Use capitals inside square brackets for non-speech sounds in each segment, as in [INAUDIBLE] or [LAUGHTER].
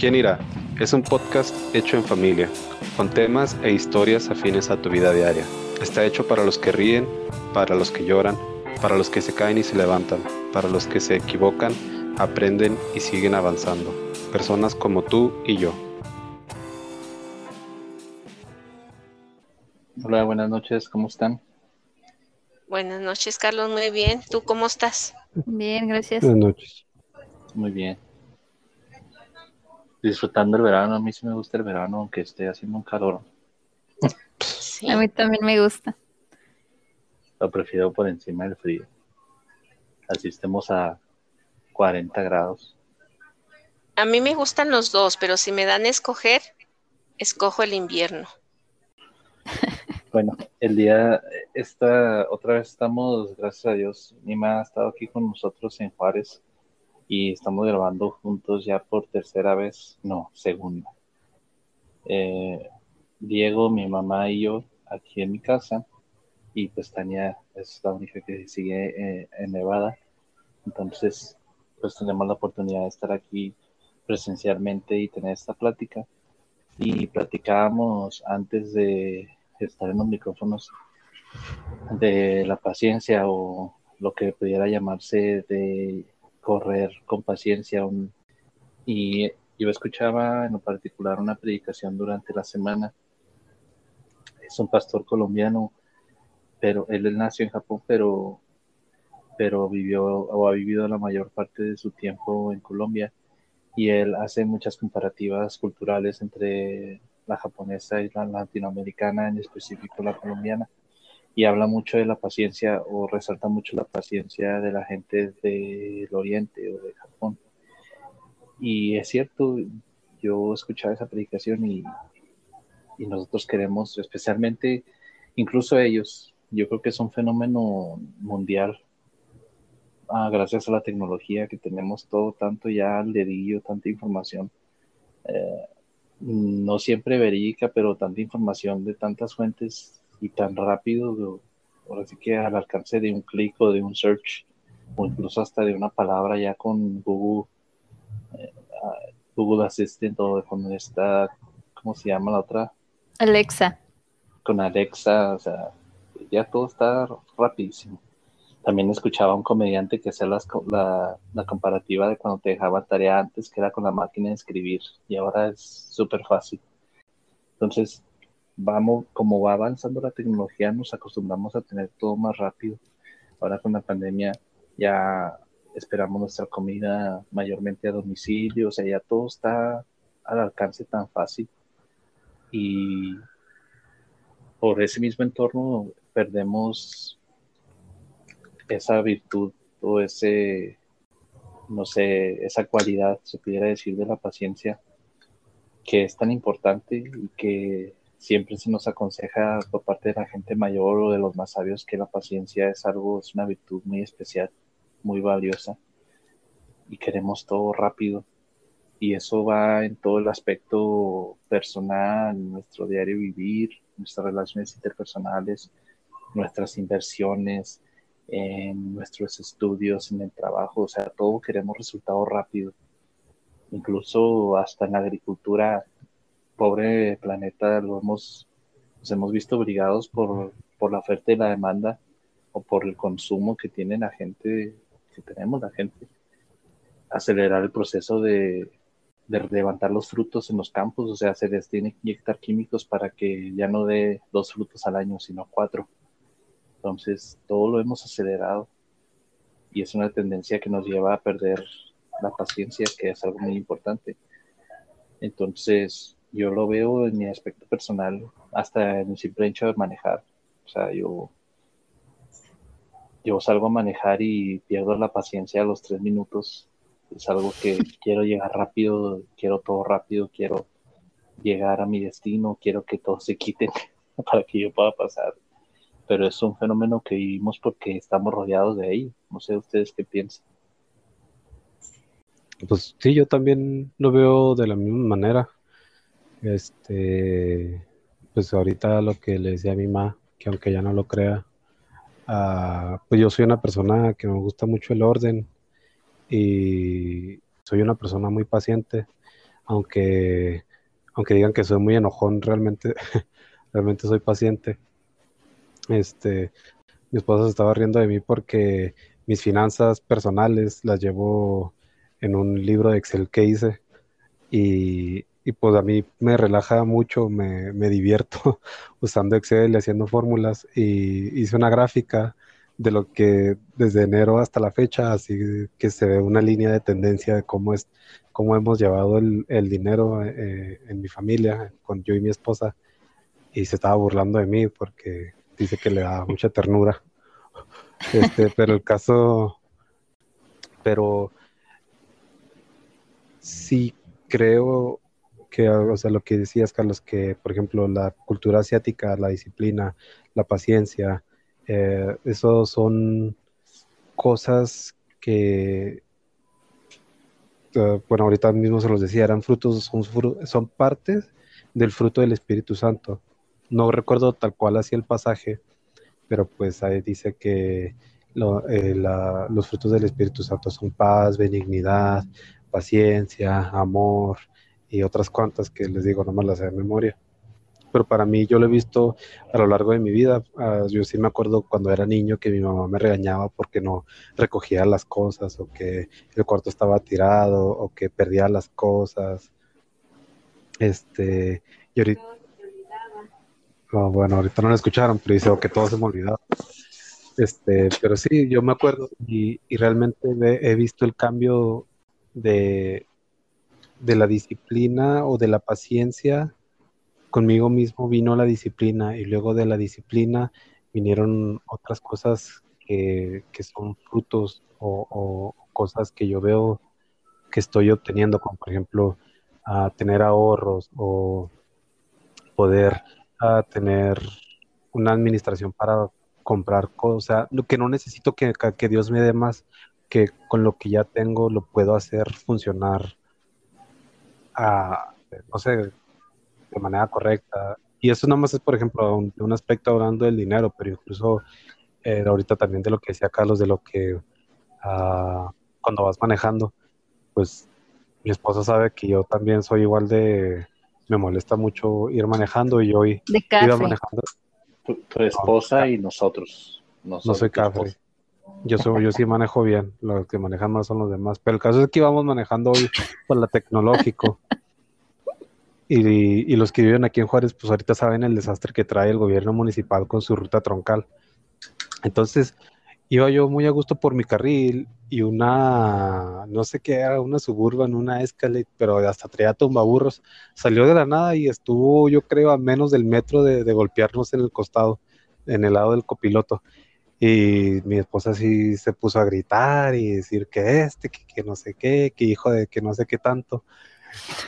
¿Quién irá? Es un podcast hecho en familia, con temas e historias afines a tu vida diaria. Está hecho para los que ríen, para los que lloran, para los que se caen y se levantan, para los que se equivocan, aprenden y siguen avanzando. Personas como tú y yo. Hola, buenas noches, ¿cómo están? Buenas noches, Carlos, muy bien. ¿Tú cómo estás? Bien, gracias. Buenas noches. Muy bien. Disfrutando el verano, a mí sí me gusta el verano, aunque esté haciendo un calor. Sí. A mí también me gusta. Lo prefiero por encima del frío. Así estemos a 40 grados. A mí me gustan los dos, pero si me dan a escoger, escojo el invierno. [LAUGHS] Bueno, el día, esta, otra vez estamos, gracias a Dios, Nima ha estado aquí con nosotros en Juárez y estamos grabando juntos ya por tercera vez, no, segunda. Eh, Diego, mi mamá y yo aquí en mi casa y pues Tania es la única que sigue eh, en Nevada. Entonces, pues tenemos la oportunidad de estar aquí presencialmente y tener esta plática. Y platicábamos antes de estar en los micrófonos de la paciencia o lo que pudiera llamarse de correr con paciencia. y yo escuchaba en particular una predicación durante la semana. Es un pastor colombiano, pero él nació en Japón, pero, pero vivió o ha vivido la mayor parte de su tiempo en Colombia. Y él hace muchas comparativas culturales entre la japonesa y la latinoamericana, en específico la colombiana y habla mucho de la paciencia o resalta mucho la paciencia de la gente del Oriente o de Japón. Y es cierto, yo escuchaba esa predicación y, y nosotros queremos, especialmente, incluso ellos, yo creo que es un fenómeno mundial. Ah, gracias a la tecnología que tenemos todo tanto ya al dedillo, tanta información. Eh, no siempre verídica, pero tanta información de tantas fuentes y tan rápido, ahora sí que al alcance de un clic o de un search, o incluso hasta de una palabra ya con Google, eh, ah, Google Assistant o con esta, ¿cómo se llama la otra? Alexa. Con Alexa, o sea, ya todo está rapidísimo. También escuchaba a un comediante que hacía las la, la comparativa de cuando te dejaba tarea antes, que era con la máquina de escribir, y ahora es súper fácil. Entonces, vamos, como va avanzando la tecnología, nos acostumbramos a tener todo más rápido. Ahora con la pandemia ya esperamos nuestra comida mayormente a domicilio, o sea, ya todo está al alcance tan fácil. Y por ese mismo entorno perdemos esa virtud o ese, no sé, esa cualidad, se pudiera decir, de la paciencia, que es tan importante y que siempre se nos aconseja por parte de la gente mayor o de los más sabios que la paciencia es algo, es una virtud muy especial, muy valiosa y queremos todo rápido. Y eso va en todo el aspecto personal, nuestro diario vivir, nuestras relaciones interpersonales, nuestras inversiones, en nuestros estudios, en el trabajo, o sea, todo queremos resultados rápidos. Incluso hasta en la agricultura, pobre planeta, lo hemos, nos hemos visto obligados por, por la oferta y la demanda o por el consumo que tiene la gente, que tenemos la gente, acelerar el proceso de, de levantar los frutos en los campos, o sea, se les tiene que inyectar químicos para que ya no dé dos frutos al año, sino cuatro. Entonces, todo lo hemos acelerado y es una tendencia que nos lleva a perder la paciencia, que es algo muy importante. Entonces, yo lo veo en mi aspecto personal, hasta en el simple hecho de manejar. O sea, yo, yo salgo a manejar y pierdo la paciencia a los tres minutos. Es algo que [LAUGHS] quiero llegar rápido, quiero todo rápido, quiero llegar a mi destino, quiero que todo se quite [LAUGHS] para que yo pueda pasar pero es un fenómeno que vivimos porque estamos rodeados de ello. No sé ustedes qué piensan. Pues sí, yo también lo veo de la misma manera. Este, pues ahorita lo que le decía a mi mamá, que aunque ya no lo crea, ah, pues yo soy una persona que me gusta mucho el orden y soy una persona muy paciente. aunque, aunque digan que soy muy enojón, realmente, [LAUGHS] realmente soy paciente. Este, mi esposa se estaba riendo de mí porque mis finanzas personales las llevo en un libro de Excel que hice y, y pues a mí me relaja mucho, me, me divierto [LAUGHS] usando Excel y haciendo fórmulas y hice una gráfica de lo que desde enero hasta la fecha, así que se ve una línea de tendencia de cómo es, cómo hemos llevado el, el dinero eh, en mi familia, con yo y mi esposa, y se estaba burlando de mí porque dice que le da [LAUGHS] mucha ternura. Este, pero el caso, pero sí creo que, o sea, lo que decías, Carlos, que por ejemplo la cultura asiática, la disciplina, la paciencia, eh, eso son cosas que, eh, bueno, ahorita mismo se los decía, eran frutos, son, son partes del fruto del Espíritu Santo. No recuerdo tal cual así el pasaje, pero pues ahí dice que eh, los frutos del Espíritu Santo son paz, benignidad, paciencia, amor y otras cuantas que les digo, no me las sé de memoria pero para mí yo lo he visto a lo largo de mi vida. Ah, yo sí me acuerdo cuando era niño que mi mamá me regañaba porque no recogía las cosas o que el cuarto estaba tirado o que perdía las cosas. Este, y ahorita... bueno, ahorita no lo escucharon, pero dice que todo se me olvidaba. Este, pero sí, yo me acuerdo y, realmente he visto el cambio de, de la disciplina o de la paciencia conmigo mismo vino la disciplina y luego de la disciplina vinieron otras cosas que, son frutos o, cosas que yo veo que estoy obteniendo, como por ejemplo a tener ahorros o poder tener una administración para comprar cosas, lo que no necesito que, que Dios me dé más, que con lo que ya tengo lo puedo hacer funcionar a, no sé, de manera correcta. Y eso nada más es, por ejemplo, un, un aspecto hablando del dinero, pero incluso eh, ahorita también de lo que decía Carlos, de lo que uh, cuando vas manejando, pues mi esposa sabe que yo también soy igual de, me molesta mucho ir manejando y yo hoy iba manejando. Tu, esposa y nosotros. No soy café. Yo, soy, yo sí manejo bien, los que manejan más son los demás. Pero el caso es que íbamos manejando hoy por la tecnológico y, los que viven aquí en Juárez, pues ahorita saben el desastre que trae el gobierno municipal con su ruta troncal. Entonces, iba yo muy a gusto por mi carril y una, no sé qué era, una suburban, una Escalade, pero hasta traía tumbaburros, salió de la nada y estuvo, yo creo, a menos del metro de, golpearnos en el costado, en el lado del copiloto. Y mi esposa sí se puso a gritar y decir que este, que, que no sé qué, que hijo de que no sé qué tanto.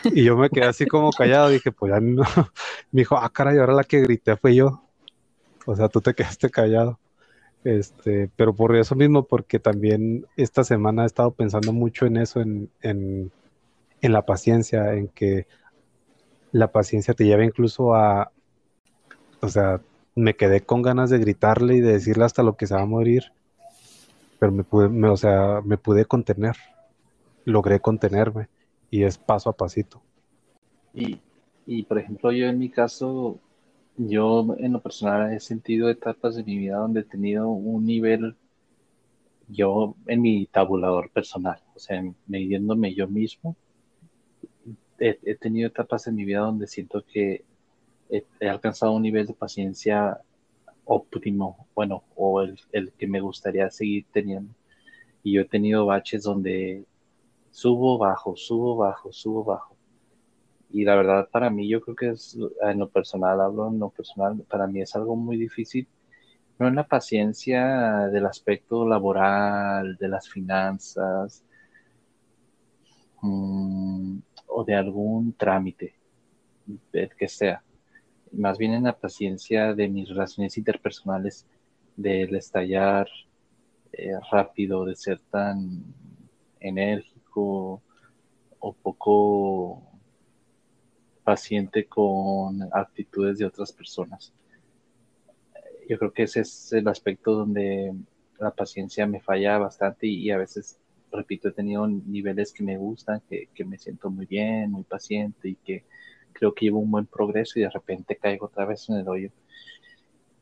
Y yo me quedé así como callado, dije, pues ya no. [LAUGHS] Me dijo, ah, caray, ahora la que grité fue yo. O sea, tú te quedaste callado. Este, pero por eso mismo, porque también esta semana he estado pensando mucho en eso, en, en, en la paciencia, en que la paciencia te lleva incluso a, o sea, me quedé con ganas de gritarle y de decirle hasta lo que se va a morir, pero me pude, o sea, me pude contener, logré contenerme y es paso a pasito. Y, y por ejemplo, yo en mi caso, yo en lo personal he sentido etapas de mi vida donde he tenido un nivel, yo en mi tabulador personal, o sea, midiéndome yo mismo, he, tenido etapas en mi vida donde siento que he, he, alcanzado un nivel de paciencia óptimo, bueno, o el, el que me gustaría seguir teniendo. Y yo he tenido baches donde subo, bajo, subo, bajo, subo, bajo. Y la verdad para mí yo creo que es, en lo personal, hablo en lo personal, para mí es algo muy difícil, no en la paciencia del aspecto laboral, de las finanzas, mm, o de algún trámite, que sea, más bien en la paciencia de mis relaciones interpersonales, del estallar eh, rápido, de ser tan enérgico o poco paciente con actitudes de otras personas. Yo creo que ese es el aspecto donde la paciencia me falla bastante y, a veces repito, he tenido niveles que me gustan, que, que me siento muy bien, muy paciente y que creo que llevo un buen progreso y de repente caigo otra vez en el hoyo.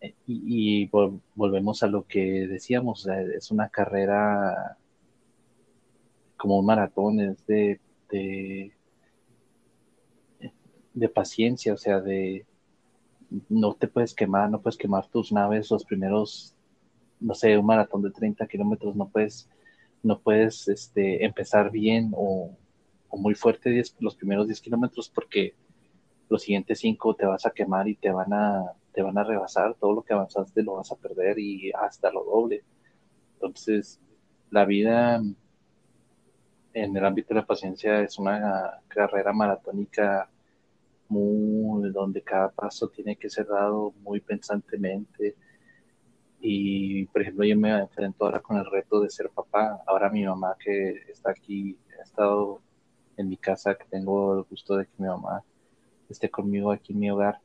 Eh, Y, y vol- volvemos a lo que decíamos, es una carrera como un maratón, es de, de, paciencia, o sea, de no te puedes quemar, no puedes quemar tus naves los primeros, no sé, un maratón de 30 kilómetros, no puedes, no puedes este, empezar bien o, o muy fuerte 10 los primeros 10 kilómetros porque los siguientes 5 te vas a quemar y te van a, te van a rebasar, todo lo que avanzaste lo vas a perder y hasta lo doble. Entonces, la vida en el ámbito de la paciencia es una carrera maratónica muy, donde cada paso tiene que ser dado muy pensantemente. Y, por ejemplo, yo me enfrento ahora con el reto de ser papá. Ahora mi mamá que está aquí, ha estado en mi casa, que tengo el gusto de que mi mamá esté conmigo aquí en mi hogar,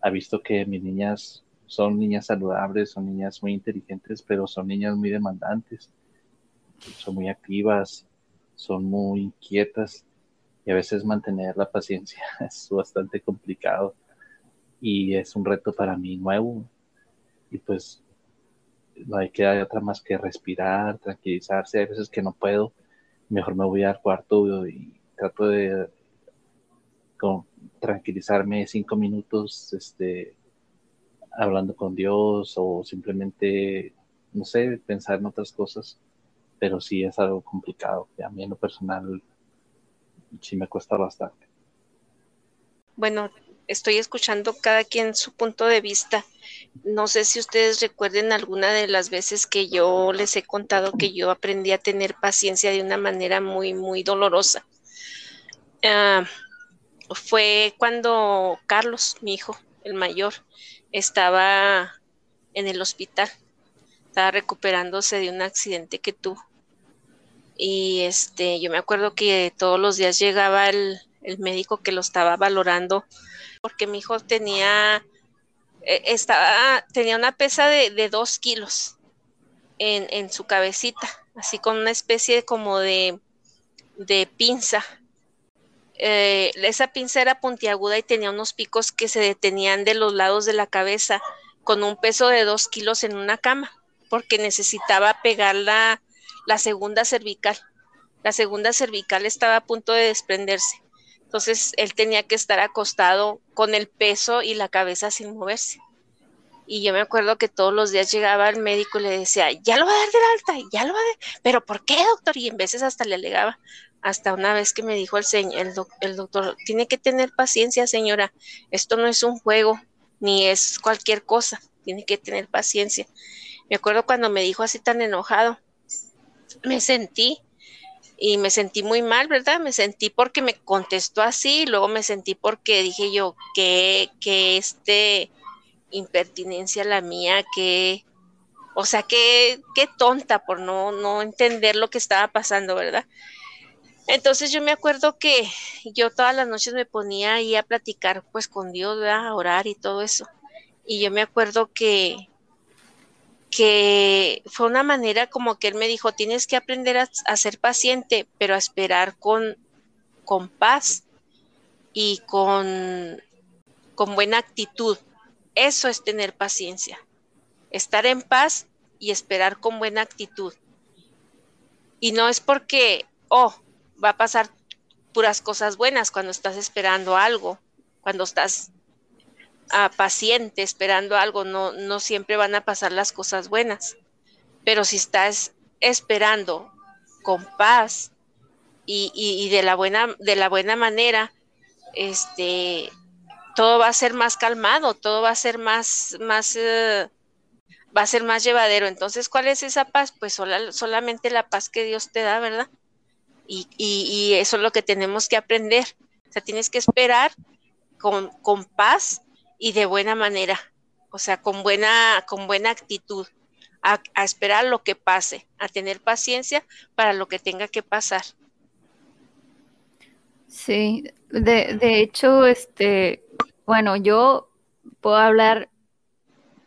ha visto que mis niñas son niñas saludables, son niñas muy inteligentes, pero son niñas muy demandantes, son muy activas, son muy inquietas y a veces mantener la paciencia [LAUGHS] es bastante complicado y es un reto para mí nuevo. Y pues no hay que dar otra más que respirar, tranquilizarse, hay veces que no puedo, mejor me voy al cuarto y trato de con, tranquilizarme cinco minutos este, hablando con Dios o simplemente, no sé, pensar en otras cosas, pero sí es algo complicado, a mí en lo personal sí me cuesta bastante. Bueno, estoy escuchando cada quien su punto de vista. No sé si ustedes recuerden alguna de las veces que yo les he contado que yo aprendí a tener paciencia de una manera muy, muy dolorosa. Uh, fue cuando Carlos, mi hijo, el mayor, estaba en el hospital. Estaba recuperándose de un accidente que tuvo. Y este, yo me acuerdo que todos los días llegaba el, el médico que lo estaba valorando porque mi hijo tenía eh, estaba tenía una pesa de, de dos kilos en, en, su cabecita así con una especie como de de pinza eh, esa pinza era puntiaguda y tenía unos picos que se detenían de los lados de la cabeza con un peso de dos kilos en una cama porque necesitaba pegar la, la segunda cervical la segunda cervical estaba a punto de desprenderse entonces él tenía que estar acostado con el peso y la cabeza sin moverse. Y yo me acuerdo que todos los días llegaba al médico y le decía, ya lo va a dar del alta, ya lo va a dar, pero ¿por qué, doctor? Y en veces hasta le alegaba. Hasta una vez que me dijo el, el, el doctor, tiene que tener paciencia, señora, esto no es un juego, ni es cualquier cosa, tiene que tener paciencia. Me acuerdo cuando me dijo así tan enojado, me sentí y me sentí muy mal, ¿verdad? Me sentí porque me contestó así, y luego me sentí porque dije yo que, que este impertinencia la mía, que, o sea, que, qué tonta por no, no entender lo que estaba pasando, ¿verdad? Entonces yo me acuerdo que yo todas las noches me ponía ahí a platicar pues con Dios. A orar y todo eso. Y yo me acuerdo que, que fue una manera como que él me dijo, tienes que aprender a, a ser paciente, pero a esperar con, con paz y con, con buena actitud. Eso es tener paciencia. Estar en paz y esperar con buena actitud. Y no es porque, oh, va a pasar puras cosas buenas cuando estás esperando algo, cuando estás uh, paciente esperando algo, no, no siempre van a pasar las cosas buenas. Pero si estás esperando con paz y, y, de, la buena, de la buena manera, este, todo va a ser más calmado, todo va a ser más, más, uh, va a ser más llevadero. Entonces, ¿cuál es esa paz? Pues sola, solamente la paz que Dios te da, ¿verdad? Y, eso es lo que tenemos que aprender. O sea, tienes que esperar con, con paz y de buena manera, o sea, con buena, con buena actitud, a, a, esperar lo que pase, a tener paciencia para lo que tenga que pasar. Sí, de, de hecho, este, bueno, yo puedo hablar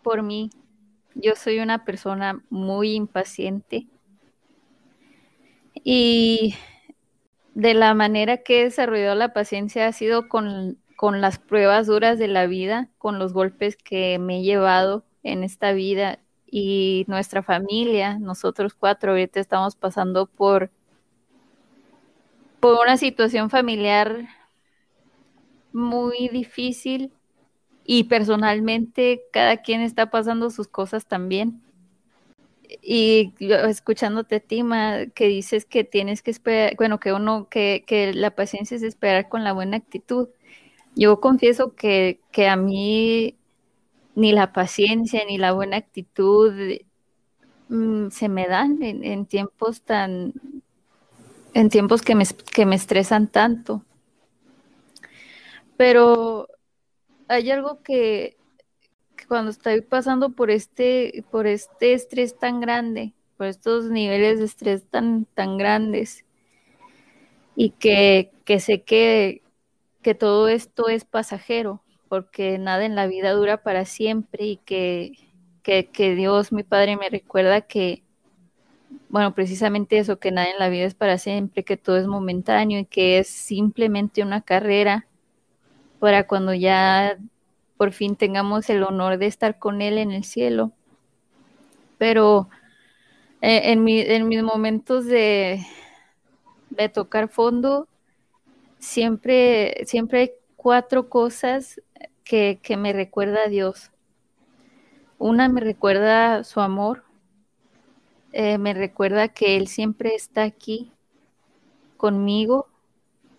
por mí. Yo soy una persona muy impaciente. Y de la manera que he desarrollado la paciencia ha sido con, con las pruebas duras de la vida, con los golpes que me he llevado en esta vida y nuestra familia, nosotros cuatro ahorita estamos pasando por, por una situación familiar muy difícil y personalmente cada quien está pasando sus cosas también. Y escuchándote, Tima, que dices que tienes que esperar, bueno, que uno, que, la paciencia es esperar con la buena actitud. Yo confieso que, que a mí ni la paciencia ni la buena actitud mm, se me dan en, tiempos tan, en tiempos que me, que me estresan tanto. Pero hay algo que, cuando estoy pasando por este, por este estrés tan grande, por estos niveles de estrés tan, tan grandes, y que, que sé que, que todo esto es pasajero, porque nada en la vida dura para siempre y que, que, Dios, mi Padre, me recuerda que, bueno, precisamente eso, que nada en la vida es para siempre, que todo es momentáneo y que es simplemente una carrera para cuando ya por fin tengamos el honor de estar con Él en el cielo. Pero eh, en, en mis momentos de, de tocar fondo, siempre, siempre hay cuatro cosas que, me recuerda a Dios. Una me recuerda su amor, eh, me recuerda que Él siempre está aquí conmigo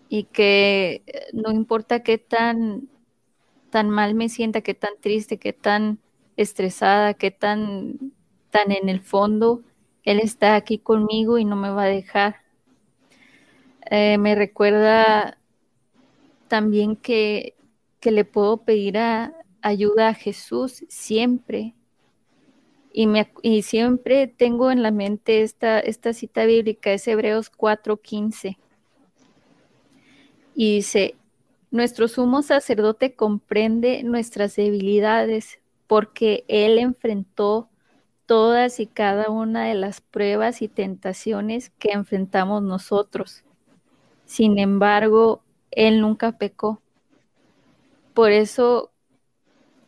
y que eh, no importa qué tan, tan mal me sienta, qué tan triste, qué tan estresada, qué tan, tan en el fondo, Él está aquí conmigo y no me va a dejar. Eh, me recuerda también que, le puedo pedir ayuda a Jesús siempre. Y, me, y siempre tengo en la mente esta, esta cita bíblica, es Hebreos 4:15. Y dice, nuestro sumo sacerdote comprende nuestras debilidades porque Él enfrentó todas y cada una de las pruebas y tentaciones que enfrentamos nosotros. Sin embargo, él nunca pecó. Por eso,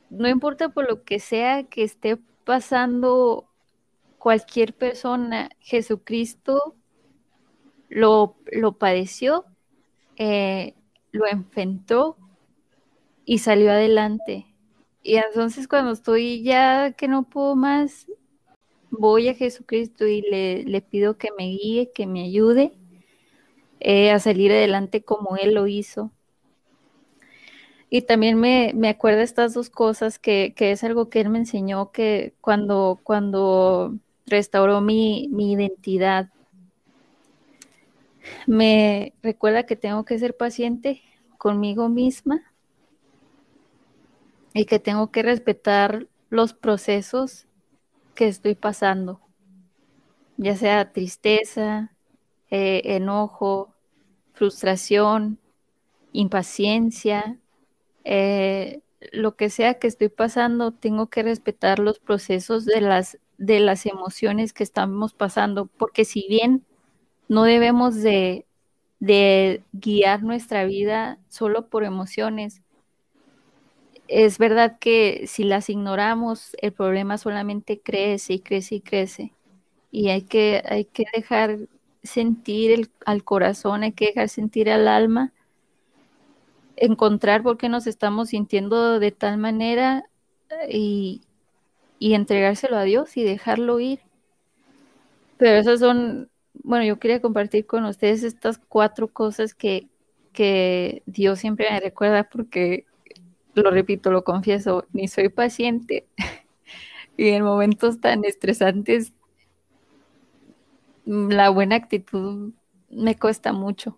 no importa por lo que sea que esté pasando cualquier persona, Jesucristo lo, lo padeció, eh, lo enfrentó y salió adelante. Y entonces cuando estoy ya que no puedo más, voy a Jesucristo y le, le pido que me guíe, que me ayude eh, a salir adelante como él lo hizo. Y también me, me acuerdo estas dos cosas que, es algo que él me enseñó que cuando, cuando restauró mi, mi identidad, me recuerda que tengo que ser paciente conmigo misma y que tengo que respetar los procesos que estoy pasando, ya sea tristeza, eh, enojo, frustración, impaciencia, eh, lo que sea que estoy pasando, tengo que respetar los procesos de las, de las emociones que estamos pasando, porque si bien no debemos de, de guiar nuestra vida solo por emociones, es verdad que si las ignoramos, el problema solamente crece y crece y crece. Y hay que, hay que dejar sentir el, al corazón, hay que dejar sentir al alma, encontrar por qué nos estamos sintiendo de tal manera y, y entregárselo a Dios y dejarlo ir. Pero esas son, bueno, yo quería compartir con ustedes estas cuatro cosas que, que Dios siempre me recuerda porque, lo repito, lo confieso, ni soy paciente [LAUGHS] y en momentos tan estresantes la buena actitud me cuesta mucho.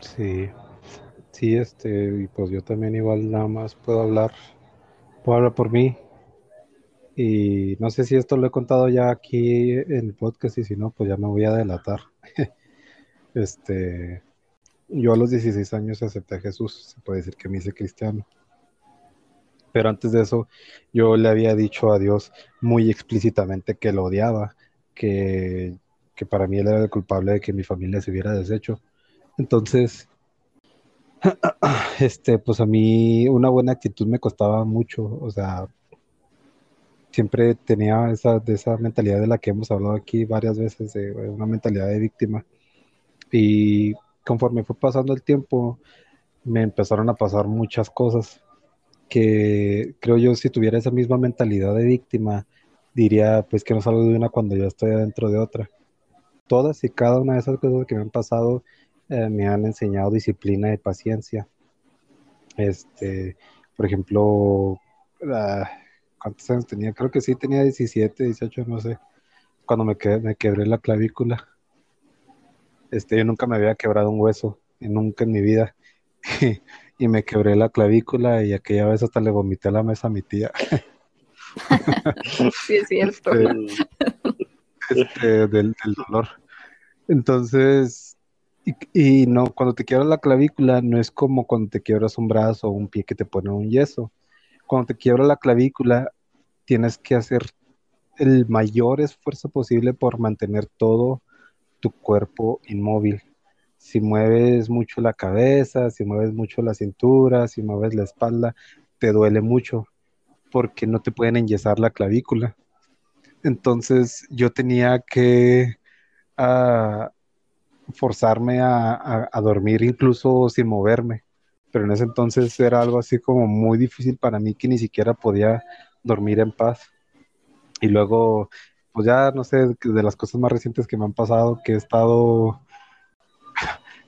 Sí, sí, este, y pues yo también igual nada más puedo hablar, puedo hablar por mí. Y no sé si esto lo he contado ya aquí en el podcast y si no, pues ya me voy a delatar. [LAUGHS] este, yo a los 16 años acepté a Jesús, se puede decir que me hice cristiano. Pero antes de eso, yo le había dicho a Dios muy explícitamente que lo odiaba. que, que para mí él era el culpable de que mi familia se hubiera deshecho. Entonces, [CLEARS THROAT] este, pues a mí una buena actitud me costaba mucho, o sea, siempre tenía esa, esa mentalidad de la que hemos hablado aquí varias veces, de una mentalidad de víctima. Y conforme fue pasando el tiempo, me empezaron a pasar muchas cosas que creo yo si tuviera esa misma mentalidad de víctima, diría pues que no salgo de una cuando yo estoy dentro de otra. Todas y cada una de esas cosas que me han pasado eh, me han enseñado disciplina y paciencia. Este, por ejemplo, ¿cuántos años tenía? Creo que sí tenía 17, 18, no sé. Cuando me, me quebré la clavícula. Este, yo nunca me había quebrado un hueso, nunca en mi vida. [LAUGHS] y me quebré la clavícula y aquella vez hasta le vomité a la mesa a mi tía. [LAUGHS] sí, es cierto. Este, este, del, dolor. Entonces, y, no, cuando te quiebras la clavícula, no es como cuando te quiebras un brazo o un pie que te pone un yeso. Cuando te quiebra la clavícula, tienes que hacer el mayor esfuerzo posible por mantener todo tu cuerpo inmóvil. Si mueves mucho la cabeza, si mueves mucho la cintura, si mueves la espalda, te duele mucho porque no te pueden enyesar la clavícula. Entonces yo tenía que ah, forzarme a, dormir incluso sin moverme. Pero en ese entonces era algo así como muy difícil para mí que ni siquiera podía dormir en paz. Y luego, pues ya no sé, de las cosas más recientes que me han pasado, que he estado,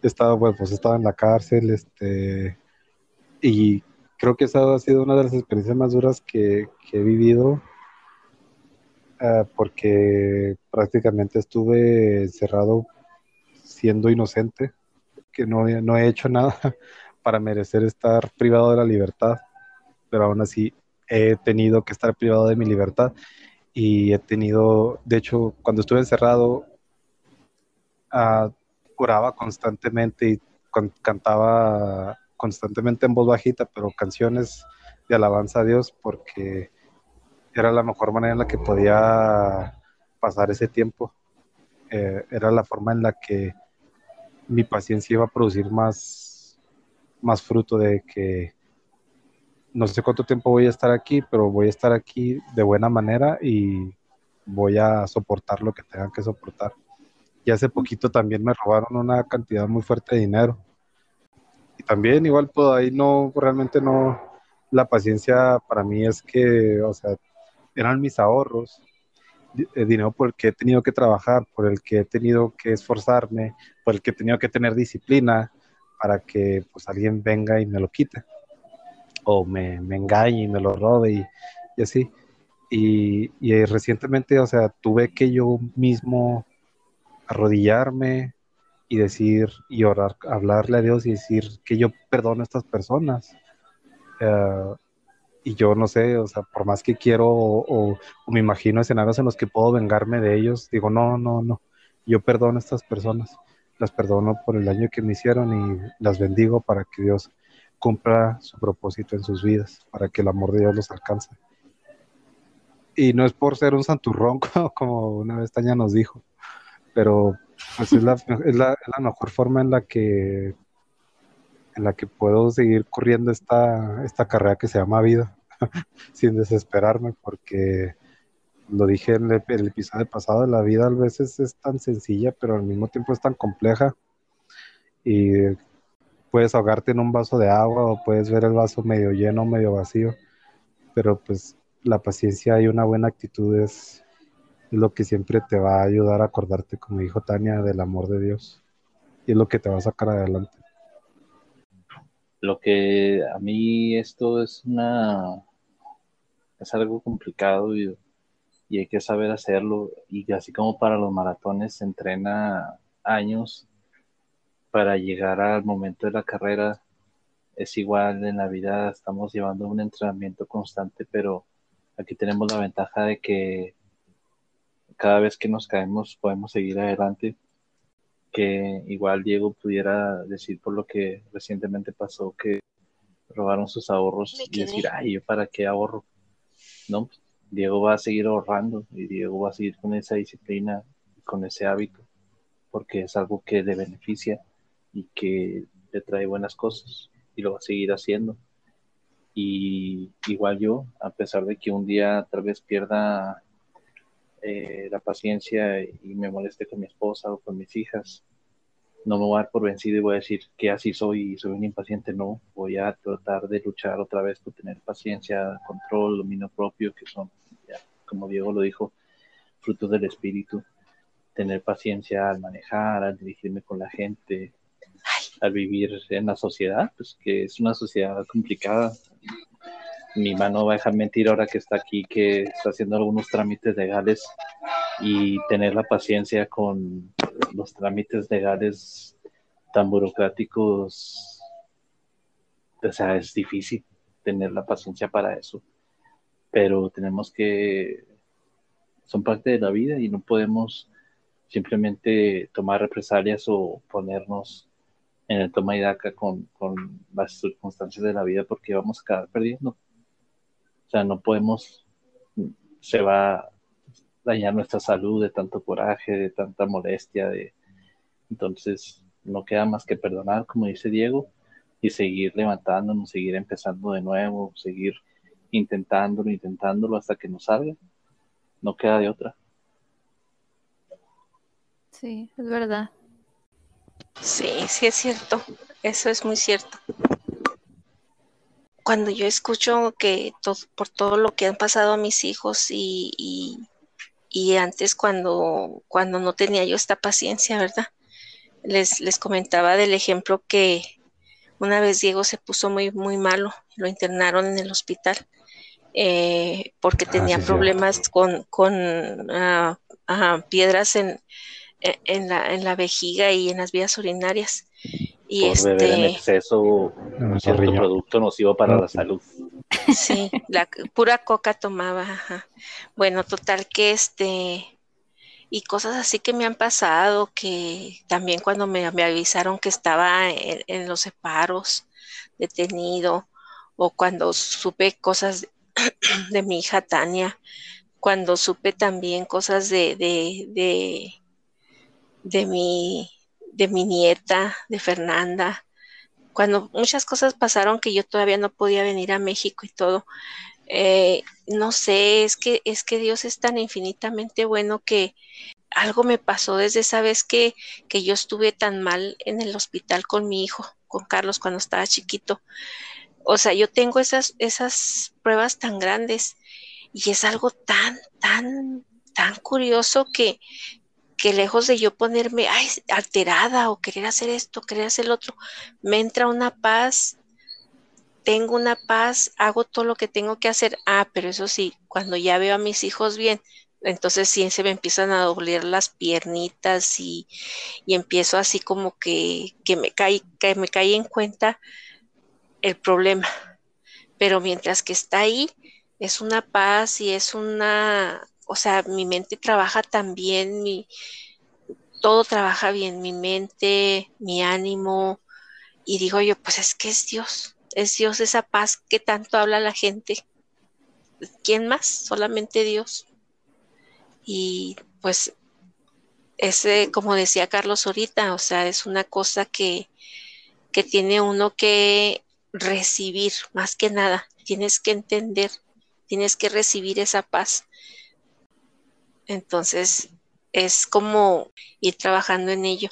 he estado, bueno, pues he estado en la cárcel, este, y creo que esa ha sido una de las experiencias más duras que, he vivido, eh, porque prácticamente estuve encerrado siendo inocente, que no, no he hecho nada para merecer estar privado de la libertad, pero aún así he tenido que estar privado de mi libertad y he tenido, de hecho, cuando estuve encerrado, uh, oraba constantemente y cantaba constantemente en voz bajita, pero canciones de alabanza a Dios porque era la mejor manera en la que podía pasar ese tiempo. Eh, era la forma en la que mi paciencia iba a producir más, más fruto de que no sé cuánto tiempo voy a estar aquí, pero voy a estar aquí de buena manera y voy a soportar lo que tengan que soportar. Y hace poquito también me robaron una cantidad muy fuerte de dinero. Y también igual pues ahí no, realmente no, la paciencia para mí es que, o sea, eran mis ahorros el dinero por el que he tenido que trabajar, por el que he tenido que esforzarme, por el que he tenido que tener disciplina para que pues alguien venga y me lo quite o me, me engañe y me lo robe y, y así. Y, y, recientemente, o sea, tuve que yo mismo arrodillarme y decir y orar, hablarle a Dios y decir que yo perdono a estas personas. Uh, y yo no sé, o sea, por más que quiero o, me imagino escenarios en los que puedo vengarme de ellos, digo, no, no, no, yo perdono a estas personas, las perdono por el daño que me hicieron y las bendigo para que Dios cumpla su propósito en sus vidas, para que el amor de Dios los alcance. Y no es por ser un santurrón, [LAUGHS] como una vez Taña nos dijo, pero pues es la, es la, mejor forma en la que en la que puedo seguir corriendo esta, esta carrera que se llama vida [LAUGHS] sin desesperarme porque lo dije en el, episodio pasado, la vida a veces es tan sencilla pero al mismo tiempo es tan compleja. Y puedes ahogarte en un vaso de agua o puedes ver el vaso medio lleno, medio vacío, pero pues la paciencia y una buena actitud es lo que siempre te va a ayudar a acordarte, como dijo Tania, del amor de Dios. Y es lo que te va a sacar adelante. Lo que a mí esto es una es algo complicado y, hay que saber hacerlo. Y así como para los maratones se entrena años para llegar al momento de la carrera, es igual en la vida, estamos llevando un entrenamiento constante, pero aquí tenemos la ventaja de que cada vez que nos caemos podemos seguir adelante que igual Diego pudiera decir por lo que recientemente pasó que robaron sus ahorros y decir, ay, ¿yo para qué ahorro? ¿No? Diego va a seguir ahorrando y Diego va a seguir con esa disciplina, con ese hábito, porque es algo que le beneficia y que le trae buenas cosas y lo va a seguir haciendo. Y igual yo, a pesar de que un día tal vez pierda eh, la paciencia y me moleste con mi esposa o con mis hijas, no me voy a dar por vencido y voy a decir que así soy y soy un impaciente, no, voy a tratar de luchar otra vez por tener paciencia, control, dominio propio, que son, como Diego lo dijo, frutos del espíritu, tener paciencia al manejar, al dirigirme con la gente, al vivir en la sociedad, pues que es una sociedad complicada. Mi mano va a dejar mentir ahora que está aquí, que está haciendo algunos trámites legales y tener la paciencia con los trámites legales tan burocráticos, o sea, es difícil tener la paciencia para eso, pero tenemos que, son parte de la vida y no podemos simplemente tomar represalias o ponernos en el toma y daca con, con las circunstancias de la vida porque vamos a acabar perdiendo. O sea, no podemos, se va dañar nuestra salud de tanto coraje, de tanta molestia, de entonces no queda más que perdonar, como dice Diego, y seguir levantándonos, seguir empezando de nuevo, seguir intentándolo, intentándolo hasta que nos salga. No queda de otra. Sí, es verdad. Sí, sí es cierto. Eso es muy cierto. Cuando yo escucho que por todo lo que han pasado a mis hijos y y antes cuando, cuando no tenía yo esta paciencia, ¿verdad? Les, les comentaba del ejemplo que una vez Diego se puso muy, muy malo, lo internaron en el hospital eh, porque ah, tenía problemas con, con ah, piedras en, en, la, en la vejiga y en las vías urinarias. Y Por este, beber en exceso un cierto producto nocivo para la salud. Sí, la pura coca tomaba. Bueno, total que este y cosas así que me han pasado, que también cuando me, avisaron que estaba en, los separos, detenido, o cuando supe cosas de, mi hija Tania, cuando supe también cosas de, de, de, de, mi, de mi nieta, de Fernanda, cuando muchas cosas pasaron que yo todavía no podía venir a México y todo, eh, no sé, es que, es que Dios es tan infinitamente bueno que algo me pasó desde esa vez que, que yo estuve tan mal en el hospital con mi hijo, con Carlos, cuando estaba chiquito. O sea, yo tengo esas, esas pruebas tan grandes y es algo tan, tan, tan curioso que, que lejos de yo ponerme alterada o querer hacer esto, querer hacer lo otro, me entra una paz, tengo una paz, hago todo lo que tengo que hacer. Ah, pero eso sí, cuando ya veo a mis hijos bien, entonces sí se me empiezan a doler las piernitas y, empiezo así como que, que me cae, que me cae en cuenta el problema. Pero mientras que está ahí, es una paz y es una o sea, mi mente trabaja también, mi, todo trabaja bien, mi mente, mi ánimo, y digo yo, pues es que es Dios, es Dios esa paz que tanto habla la gente. ¿Quién más? Solamente Dios. Y pues ese, como decía Carlos ahorita, o sea, es una cosa que, que tiene uno que recibir, más que nada, tienes que entender, tienes que recibir esa paz entonces, es como ir trabajando en ello.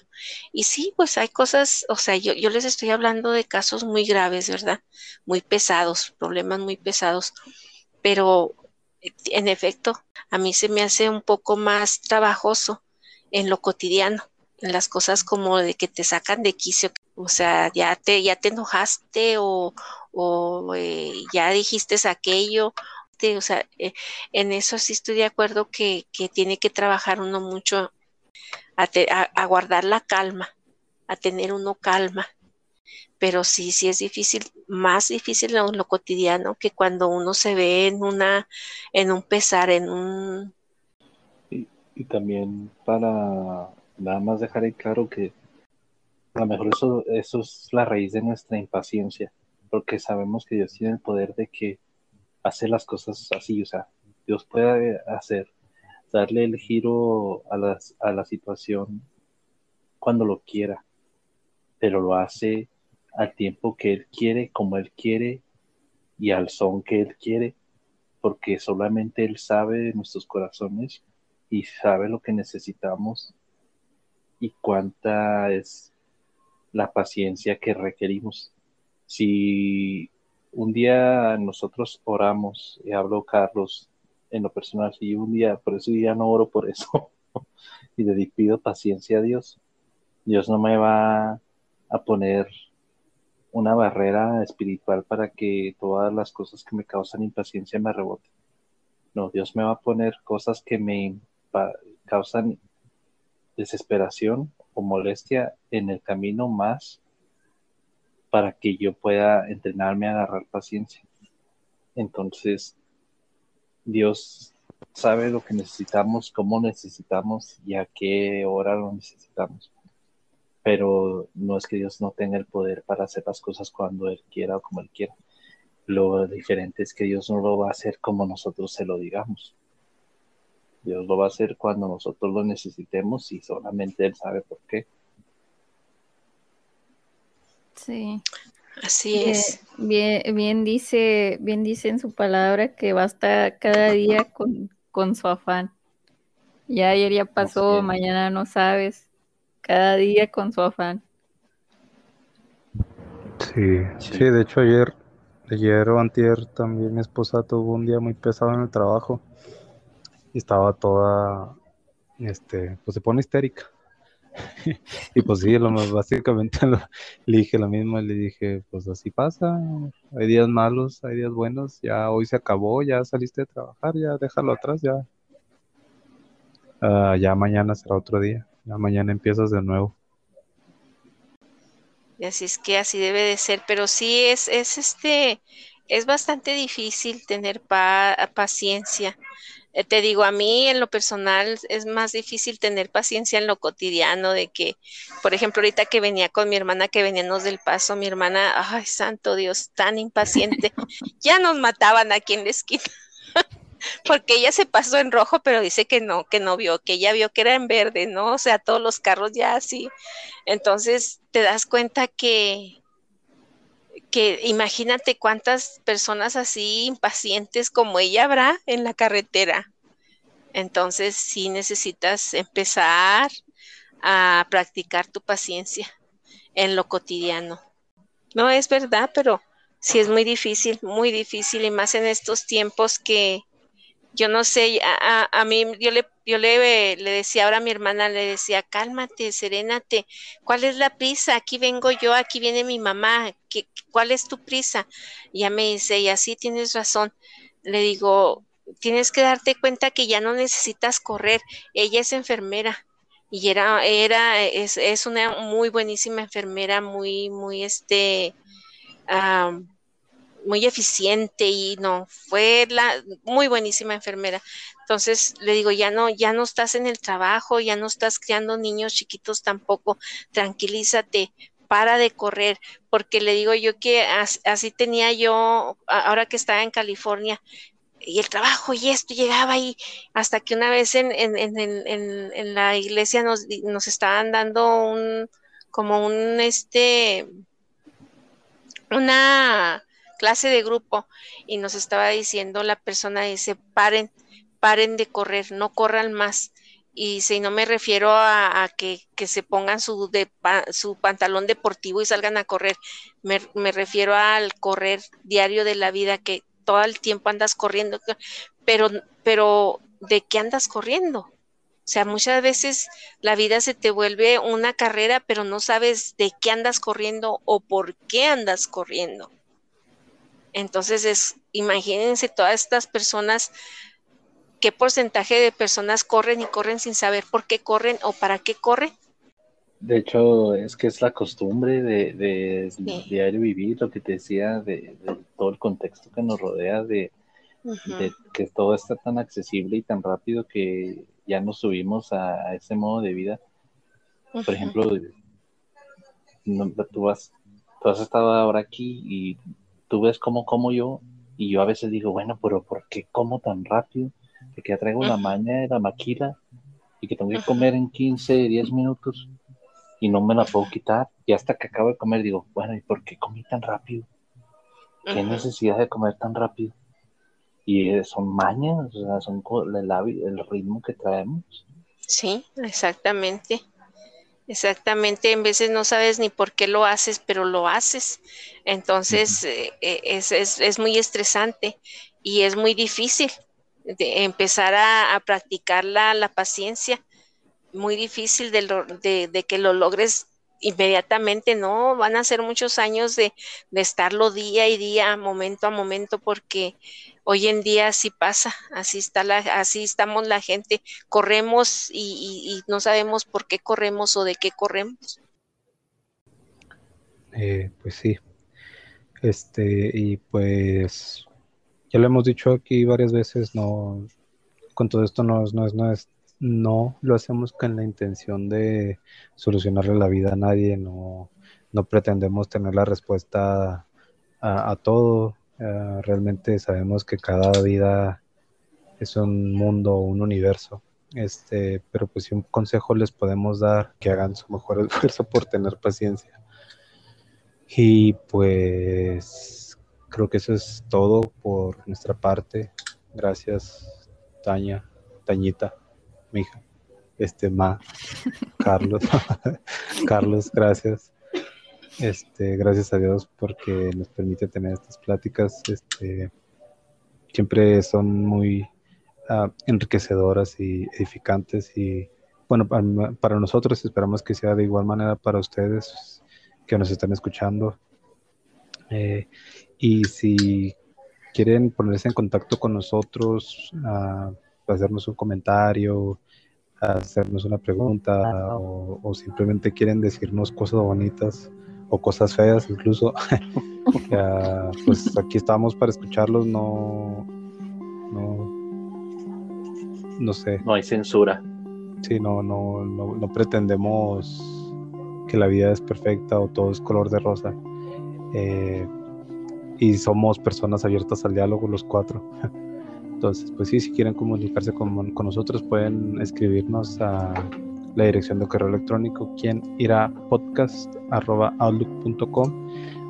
Y sí, pues hay cosas, o sea, yo, yo les estoy hablando de casos muy graves, ¿verdad? Muy pesados, problemas muy pesados, pero en efecto, a mí se me hace un poco más trabajoso en lo cotidiano, las cosas como de que te sacan de quicio, o sea, ya te, ya te enojaste o, o eh, ya dijiste aquello o sea, eh, en eso sí estoy de acuerdo que, tiene que trabajar uno mucho a, guardar la calma, a tener uno calma. Pero sí, sí es difícil, más difícil en lo cotidiano que cuando uno se ve en una, en un pesar, en un y también para nada más dejar en claro que a lo mejor eso, eso es la raíz de nuestra impaciencia, porque sabemos que Dios tiene el poder de que hacer las cosas así, o sea, Dios puede hacer, darle el giro a, las, a la situación cuando lo quiera, pero lo hace al tiempo que Él quiere, como Él quiere y al son que Él quiere, porque solamente Él sabe de nuestros corazones y sabe lo que necesitamos y cuánta es la paciencia que requerimos. Si un día nosotros oramos, y hablo Carlos en lo personal, si un día, por eso ya no oro por eso, [LAUGHS] y le pido paciencia a Dios, Dios no me va a poner una barrera espiritual para que todas las cosas que me causan impaciencia me reboten. No, Dios me va a poner cosas que me causan desesperación o molestia en el camino más para que yo pueda entrenarme a agarrar paciencia. Entonces, Dios sabe lo que necesitamos, cómo necesitamos y a qué hora lo necesitamos. Pero no es que Dios no tenga el poder para hacer las cosas cuando Él quiera o como Él quiera. Lo diferente es que Dios no lo va a hacer como nosotros se lo digamos. Dios lo va a hacer cuando nosotros lo necesitemos y solamente Él sabe por qué. Sí. Así es. Bien, bien dice, bien dice en su palabra que basta cada día con, con su afán. Ya ayer ya pasó, mañana no sabes. Cada día con su afán. Sí, sí, de hecho ayer, ayer o antier también mi esposa tuvo un día muy pesado en el trabajo y estaba toda, este, pues se pone histérica. [LAUGHS] y pues sí, lo más, básicamente [LAUGHS] le dije lo mismo, le dije, pues así pasa, hay días malos, hay días buenos, ya hoy se acabó, ya saliste de trabajar, ya déjalo atrás, ya. Ah, ya mañana será otro día, ya mañana empiezas de nuevo. Y así es que así debe de ser, pero sí es, es este, es bastante difícil tener paciencia. Eh, te digo, a mí en lo personal es más difícil tener paciencia en lo cotidiano, de que, por ejemplo, ahorita que venía con mi hermana, que veníamos del paso, mi hermana, ay, santo Dios, tan impaciente, [LAUGHS] ya nos mataban aquí en la esquina. [LAUGHS] porque ella se pasó en rojo, pero dice que no, que no vio, que ella vio que era en verde, ¿no? O sea, todos los carros ya así. Entonces te das cuenta que, que imagínate cuántas personas así impacientes como ella habrá en la carretera. Entonces sí necesitas empezar a practicar tu paciencia en lo cotidiano. No es verdad, pero sí es muy difícil, muy difícil y más en estos tiempos que, yo no sé, a, mí yo le, yo le, le, decía ahora a mi hermana, le decía, cálmate, serénate, ¿cuál es la prisa? Aquí vengo yo, aquí viene mi mamá, ¿Qué, ¿cuál es tu prisa? Y ya me dice, y así tienes razón. Le digo, tienes que darte cuenta que ya no necesitas correr, ella es enfermera y era, era, es, es una muy buenísima enfermera, muy, muy, este, muy eficiente y no, fue la muy buenísima enfermera. Entonces le digo, ya no, ya no estás en el trabajo, ya no estás criando niños chiquitos tampoco, tranquilízate, para de correr, porque le digo yo que así, tenía yo, ahora que estaba en California, y el trabajo y esto llegaba ahí, hasta que una vez en, en, en, en la iglesia nos, nos estaban dando un, como un, este, una clase de grupo y nos estaba diciendo la persona, dice, paren, paren de correr, no corran más. Y si no me refiero a, que, se pongan su, de, su pantalón deportivo y salgan a correr, me, me refiero al correr diario de la vida, que todo el tiempo andas corriendo, pero, pero ¿de qué andas corriendo? O sea, muchas veces la vida se te vuelve una carrera, pero no sabes de qué andas corriendo o por qué andas corriendo. Entonces, es, imagínense todas estas personas, qué porcentaje de personas corren y corren sin saber por qué corren o para qué corren. De hecho, es que es la costumbre de, diario vivir, lo que te decía, de, todo el contexto que nos rodea, de, que todo está tan accesible y tan rápido que ya nos subimos a, ese modo de vida. Por ejemplo, tú, has, tú has estado ahora aquí y tú ves cómo como yo y yo a veces digo, bueno, pero ¿por qué como tan rápido? porque ya traigo la maña de la maquila y que tengo que comer en 15, 10 minutos y no me la puedo quitar. Y hasta que acabo de comer digo, bueno, ¿y por qué comí tan rápido? ¿Qué necesidad de comer tan rápido? Y eh, son mañas, o sea, son el, el ritmo que traemos. Sí, exactamente. Exactamente, en veces no sabes ni por qué lo haces, pero lo haces. Entonces eh, eh, es, es, muy estresante y es muy difícil de empezar a, practicar la, la, paciencia. Muy difícil de, de, que lo logres inmediatamente, ¿no? Van a ser muchos años de, de estarlo día y día, momento a momento, porque hoy en día así pasa, así está la, así estamos la gente, corremos y, no sabemos por qué corremos o de qué corremos. Eh, pues sí, este y pues ya lo hemos dicho aquí varias veces, no, con todo esto no, no es, no es, no lo hacemos con la intención de solucionarle la vida a nadie, no, no pretendemos tener la respuesta a, a todo, eh, realmente sabemos que cada vida es un mundo, un universo. Este, pero pues si un consejo les podemos dar, que hagan su mejor [LAUGHS] esfuerzo por tener paciencia. Y pues creo que eso es todo por nuestra parte. Gracias, Taña, Tañita, mija, este, Ma, Carlos, [LAUGHS] Carlos, gracias. Este, gracias a Dios porque nos permite tener estas pláticas. Este, siempre son muy ah, enriquecedoras y edificantes y bueno, para, nosotros esperamos que sea de igual manera para ustedes que nos están escuchando. Eh, y si quieren ponerse en contacto con nosotros, uh, hacernos un comentario, hacernos una pregunta o, o, simplemente quieren decirnos cosas bonitas, o cosas feas incluso. [LAUGHS] pues aquí estamos para escucharlos, no, no, no sé. No hay censura. Sí, no, no, no, pretendemos que la vida es perfecta o todo es color de rosa. Eh, y somos personas abiertas al diálogo los cuatro. [LAUGHS] Entonces, pues sí, si quieren comunicarse con, con nosotros, pueden escribirnos a la dirección de correo electrónico, quien irá podcast.outlook.com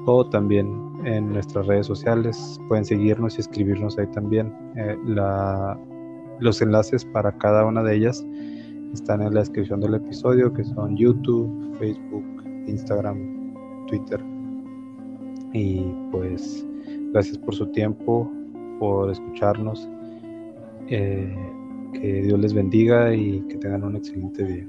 o también en nuestras redes sociales. Pueden seguirnos y escribirnos ahí también. Eh, los enlaces para cada una de ellas están en la descripción del episodio, que son YouTube, Facebook, Instagram, Twitter. Y pues gracias por su tiempo, por escucharnos. Eh, que Dios les bendiga y que tengan un excelente día.